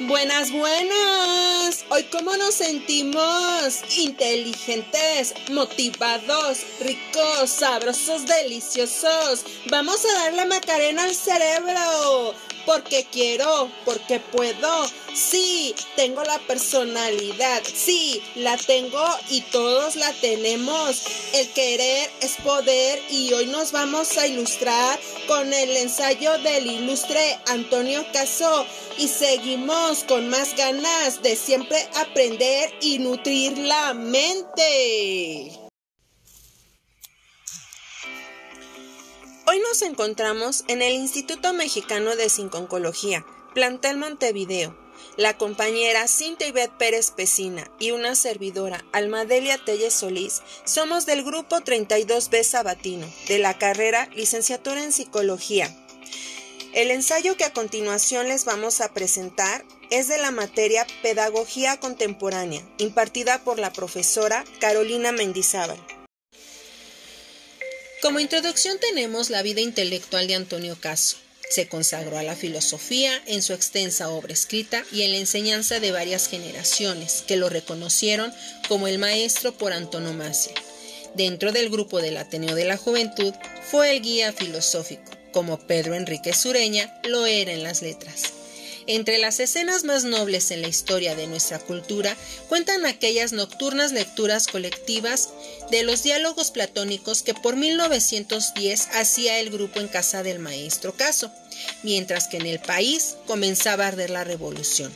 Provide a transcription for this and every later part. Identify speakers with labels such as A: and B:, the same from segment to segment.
A: Buenas, buenas. Hoy cómo nos sentimos inteligentes, motivados, ricos, sabrosos, deliciosos. Vamos a darle macarena al cerebro. Porque quiero, porque puedo. Sí, tengo la personalidad. Sí, la tengo y todos la tenemos. El querer es poder y hoy nos vamos a ilustrar con el ensayo del ilustre Antonio Caso y seguimos con más ganas de siempre aprender y nutrir la mente. Hoy nos encontramos en el Instituto Mexicano de Sinconcología, Plantel Montevideo. La compañera Cintia Ivette Pérez Pesina y una servidora, Almadelia Telles Solís, somos del grupo 32B Sabatino, de la carrera Licenciatura en Psicología. El ensayo que a continuación les vamos a presentar es de la materia Pedagogía Contemporánea, impartida por la profesora Carolina Mendizábal. Como introducción tenemos la vida intelectual de Antonio Caso. Se consagró a la filosofía en su extensa obra escrita y en la enseñanza de varias generaciones que lo reconocieron como el maestro por antonomasia. Dentro del grupo del Ateneo de la Juventud fue el guía filosófico, como Pedro Enrique Sureña lo era en las letras. Entre las escenas más nobles en la historia de nuestra cultura cuentan aquellas nocturnas lecturas colectivas de los diálogos platónicos que por 1910 hacía el grupo en casa del maestro Caso, mientras que en el país comenzaba a arder la revolución.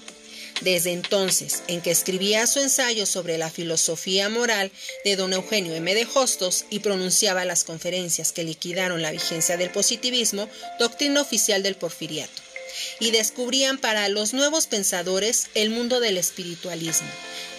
A: Desde entonces, en que escribía su ensayo sobre la filosofía moral de don Eugenio M. de Hostos y pronunciaba las conferencias que liquidaron la vigencia del positivismo, doctrina oficial del porfiriato y descubrían para los nuevos pensadores el mundo del espiritualismo.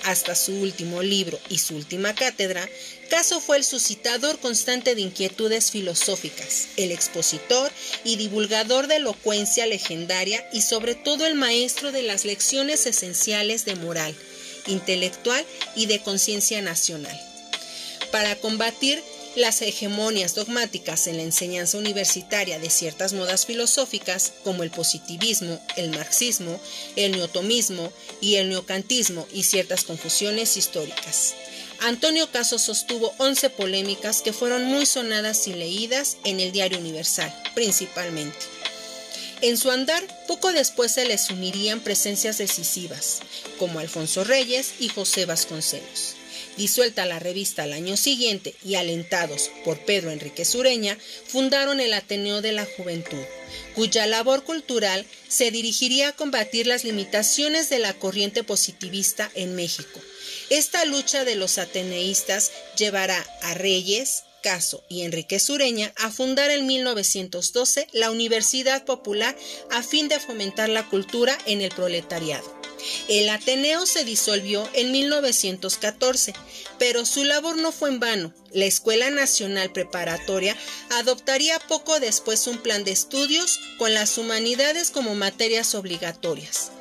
A: Hasta su último libro y su última cátedra, Caso fue el suscitador constante de inquietudes filosóficas, el expositor y divulgador de elocuencia legendaria y sobre todo el maestro de las lecciones esenciales de moral, intelectual y de conciencia nacional. Para combatir las hegemonias dogmáticas en la enseñanza universitaria de ciertas modas filosóficas como el positivismo, el marxismo, el neotomismo y el neocantismo y ciertas confusiones históricas. Antonio Caso sostuvo 11 polémicas que fueron muy sonadas y leídas en el Diario Universal, principalmente. En su andar, poco después se les unirían presencias decisivas, como Alfonso Reyes y José Vasconcelos. Disuelta la revista al año siguiente y alentados por Pedro Enrique Sureña, fundaron el Ateneo de la Juventud, cuya labor cultural se dirigiría a combatir las limitaciones de la corriente positivista en México. Esta lucha de los ateneístas llevará a Reyes, Caso y Enrique Sureña a fundar en 1912 la Universidad Popular a fin de fomentar la cultura en el proletariado. El Ateneo se disolvió en 1914, pero su labor no fue en vano. La Escuela Nacional Preparatoria adoptaría poco después un plan de estudios con las humanidades como materias obligatorias.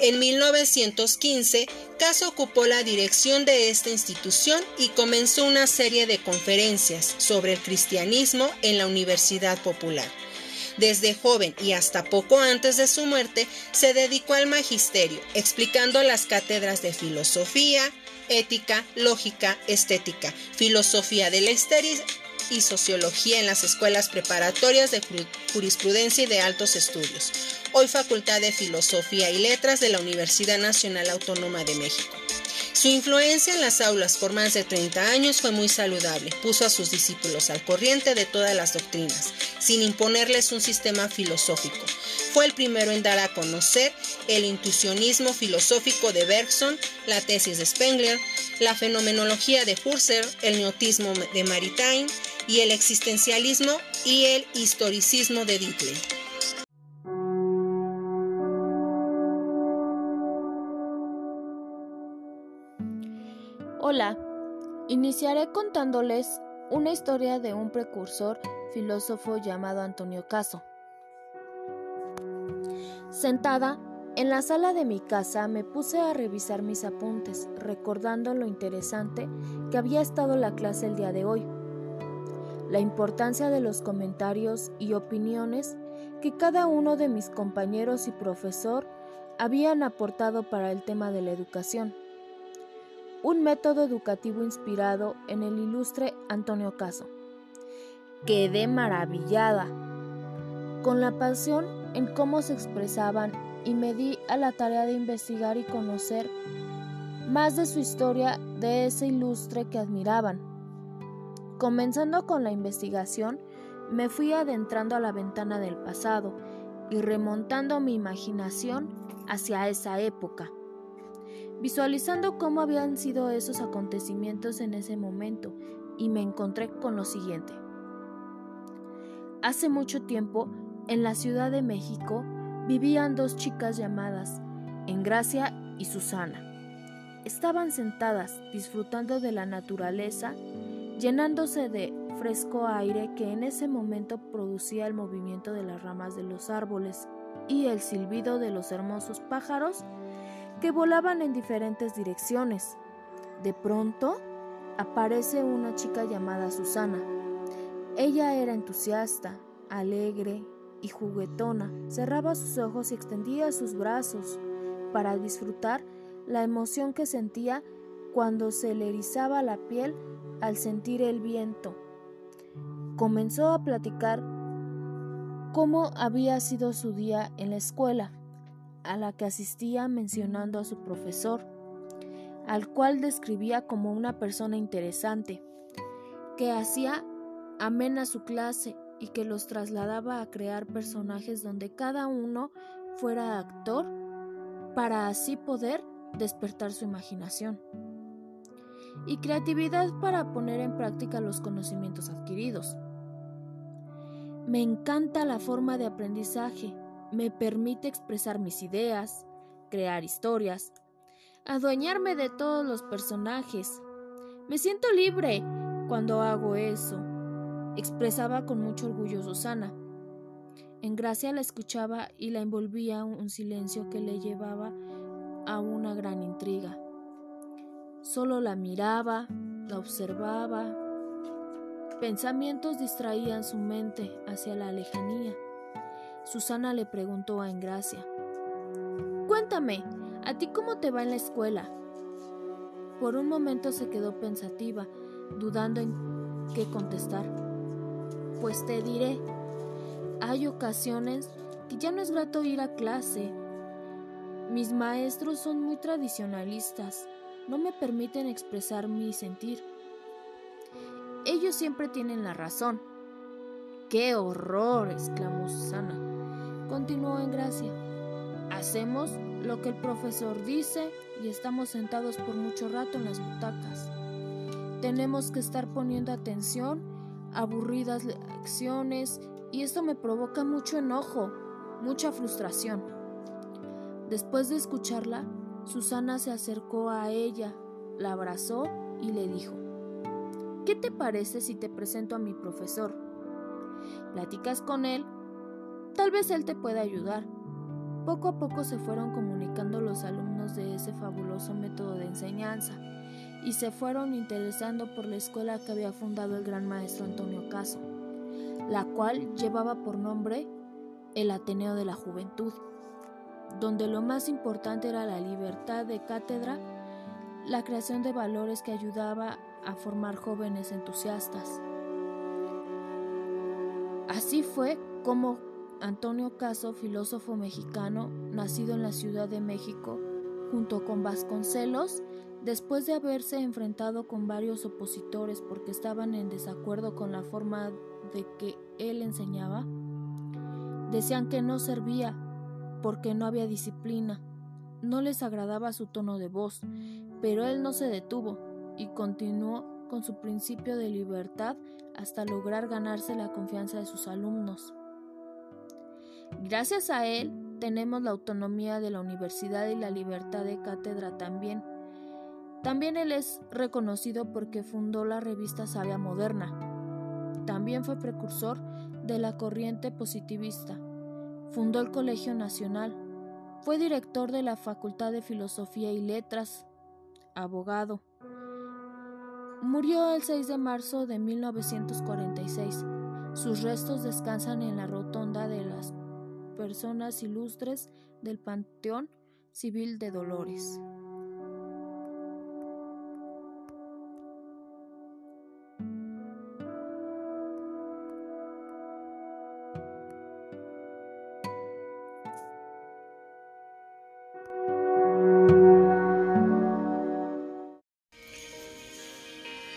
A: En 1915, Caso ocupó la dirección de esta institución y comenzó una serie de conferencias sobre el cristianismo en la Universidad Popular. Desde joven y hasta poco antes de su muerte, se dedicó al magisterio, explicando las cátedras de filosofía, ética, lógica, estética, filosofía de la histeria y sociología en las escuelas preparatorias de jurisprudencia y de altos estudios, hoy Facultad de Filosofía y Letras de la Universidad Nacional Autónoma de México. Su influencia en las aulas por más de 30 años fue muy saludable. Puso a sus discípulos al corriente de todas las doctrinas, sin imponerles un sistema filosófico. Fue el primero en dar a conocer el intuicionismo filosófico de Bergson, la tesis de Spengler, la fenomenología de Husserl, el neotismo de Maritain y el existencialismo y el historicismo de Ditley.
B: Iniciaré contándoles una historia de un precursor filósofo llamado Antonio Caso. Sentada en la sala de mi casa me puse a revisar mis apuntes, recordando lo interesante que había estado la clase el día de hoy, la importancia de los comentarios y opiniones que cada uno de mis compañeros y profesor habían aportado para el tema de la educación. Un método educativo inspirado en el ilustre Antonio Caso. Quedé maravillada con la pasión en cómo se expresaban y me di a la tarea de investigar y conocer más de su historia de ese ilustre que admiraban. Comenzando con la investigación, me fui adentrando a la ventana del pasado y remontando mi imaginación hacia esa época, visualizando cómo habían sido esos acontecimientos en ese momento y me encontré con lo siguiente. Hace mucho tiempo, en la Ciudad de México, vivían dos chicas llamadas Engracia y Susana. Estaban sentadas disfrutando de la naturaleza, llenándose de fresco aire que en ese momento producía el movimiento de las ramas de los árboles y el silbido de los hermosos pájaros que volaban en diferentes direcciones. De pronto, aparece una chica llamada Susana. Ella era entusiasta, alegre y juguetona. Cerraba sus ojos y extendía sus brazos para disfrutar la emoción que sentía cuando se le erizaba la piel al sentir el viento. Comenzó a platicar cómo había sido su día en la escuela, a la que asistía mencionando a su profesor, al cual describía como una persona interesante, que hacía amena su clase y que los trasladaba a crear personajes donde cada uno fuera actor para así poder despertar su imaginación y creatividad para poner en práctica los conocimientos adquiridos. Me encanta la forma de aprendizaje, me permite expresar mis ideas, crear historias, adueñarme de todos los personajes. Me siento libre cuando hago eso, expresaba con mucho orgullo Susana. En Gracia la escuchaba y la envolvía un silencio que le llevaba a una gran intriga. Solo la miraba, la observaba, Pensamientos distraían su mente hacia la lejanía. Susana le preguntó a Engracia, Cuéntame, ¿a ti cómo te va en la escuela? Por un momento se quedó pensativa, dudando en qué contestar. Pues te diré, hay ocasiones que ya no es grato ir a clase. Mis maestros son muy tradicionalistas, no me permiten expresar mi sentir. Ellos siempre tienen la razón. ¡Qué horror! exclamó Susana. Continuó en gracia. Hacemos lo que el profesor dice y estamos sentados por mucho rato en las butacas. Tenemos que estar poniendo atención, aburridas lecciones, y esto me provoca mucho enojo, mucha frustración. Después de escucharla, Susana se acercó a ella, la abrazó y le dijo, ¿Qué te parece si te presento a mi profesor? Platicas con él, tal vez él te pueda ayudar. Poco a poco se fueron comunicando los alumnos de ese fabuloso método de enseñanza y se fueron interesando por la escuela que había fundado el gran maestro Antonio Caso, la cual llevaba por nombre el Ateneo de la Juventud, donde lo más importante era la libertad de cátedra, la creación de valores que ayudaba a formar jóvenes entusiastas. Así fue como Antonio Caso, filósofo mexicano, nacido en la Ciudad de México, junto con Vasconcelos, después de haberse enfrentado con varios opositores porque estaban en desacuerdo con la forma de que él enseñaba, decían que no servía porque no había disciplina, no les agradaba su tono de voz, pero él no se detuvo y continuó con su principio de libertad hasta lograr ganarse la confianza de sus alumnos. Gracias a él tenemos la autonomía de la universidad y la libertad de cátedra también. También él es reconocido porque fundó la revista Sabia Moderna. También fue precursor de la corriente positivista. Fundó el Colegio Nacional. Fue director de la Facultad de Filosofía y Letras. Abogado. Murió el 6 de marzo de 1946. Sus restos descansan en la rotonda de las personas ilustres del Panteón Civil de Dolores.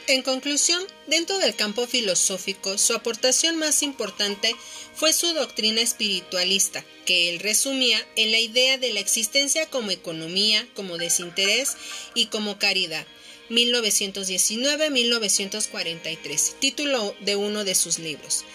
A: En conclusión, dentro del campo filosófico, su aportación más importante fue su doctrina espiritualista, que él resumía en la idea de la existencia como economía, como desinterés y como caridad. 1919-1943, título de uno de sus libros.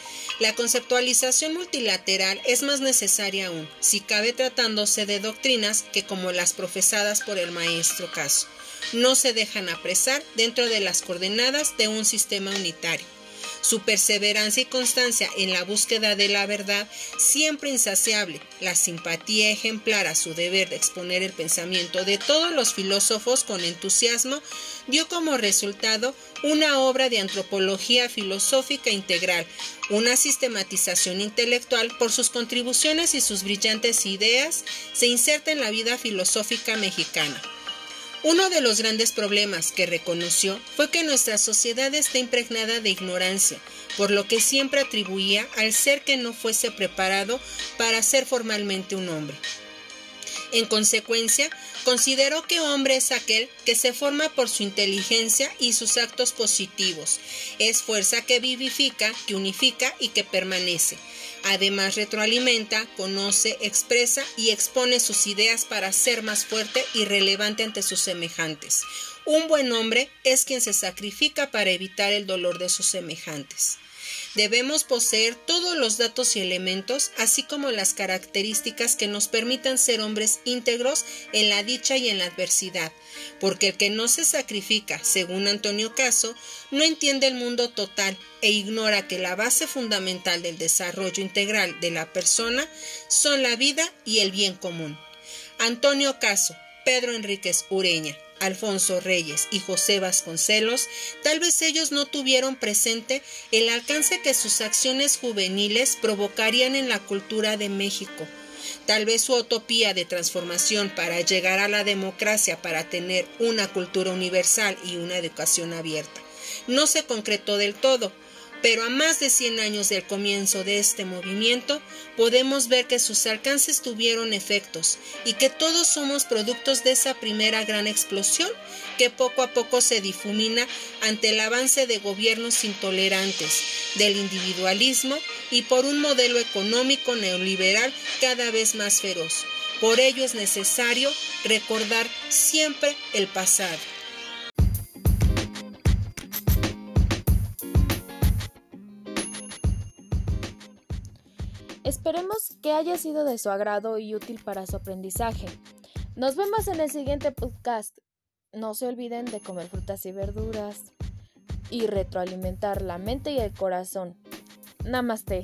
A: La conceptualización multilateral es más necesaria aún, si cabe tratándose de doctrinas que como las profesadas por el maestro Caso no se dejan apresar dentro de las coordenadas de un sistema unitario. Su perseverancia y constancia en la búsqueda de la verdad, siempre insaciable, la simpatía ejemplar a su deber de exponer el pensamiento de todos los filósofos con entusiasmo, dio como resultado una obra de antropología filosófica integral, una sistematización intelectual por sus contribuciones y sus brillantes ideas, se inserta en la vida filosófica mexicana. Uno de los grandes problemas que reconoció fue que nuestra sociedad está impregnada de ignorancia, por lo que siempre atribuía al ser que no fuese preparado para ser formalmente un hombre. En consecuencia, consideró que hombre es aquel que se forma por su inteligencia y sus actos positivos. Es fuerza que vivifica, que unifica y que permanece. Además retroalimenta, conoce, expresa y expone sus ideas para ser más fuerte y relevante ante sus semejantes. Un buen hombre es quien se sacrifica para evitar el dolor de sus semejantes. Debemos poseer todos los datos y elementos, así como las características que nos permitan ser hombres íntegros en la dicha y en la adversidad, porque el que no se sacrifica, según Antonio Caso, no entiende el mundo total e ignora que la base fundamental del desarrollo integral de la persona son la vida y el bien común. Antonio Caso, Pedro Enríquez Ureña, Alfonso Reyes y José Vasconcelos, tal vez ellos no tuvieron presente el alcance que sus acciones juveniles provocarían en la cultura de México. Tal vez su utopía de transformación para llegar a la democracia, para tener una cultura universal y una educación abierta, no se concretó del todo, pero a más de 100 años del comienzo de este movimiento, podemos ver que sus alcances tuvieron efectos y que todos somos productos de esa primera gran explosión que poco a poco se difumina ante el avance de gobiernos intolerantes, del individualismo y por un modelo económico neoliberal cada vez más feroz. Por ello es necesario recordar siempre el pasado.
B: Esperemos que haya sido de su agrado y útil para su aprendizaje. Nos vemos en el siguiente podcast. No se olviden de comer frutas y verduras y retroalimentar la mente y el corazón. Namaste.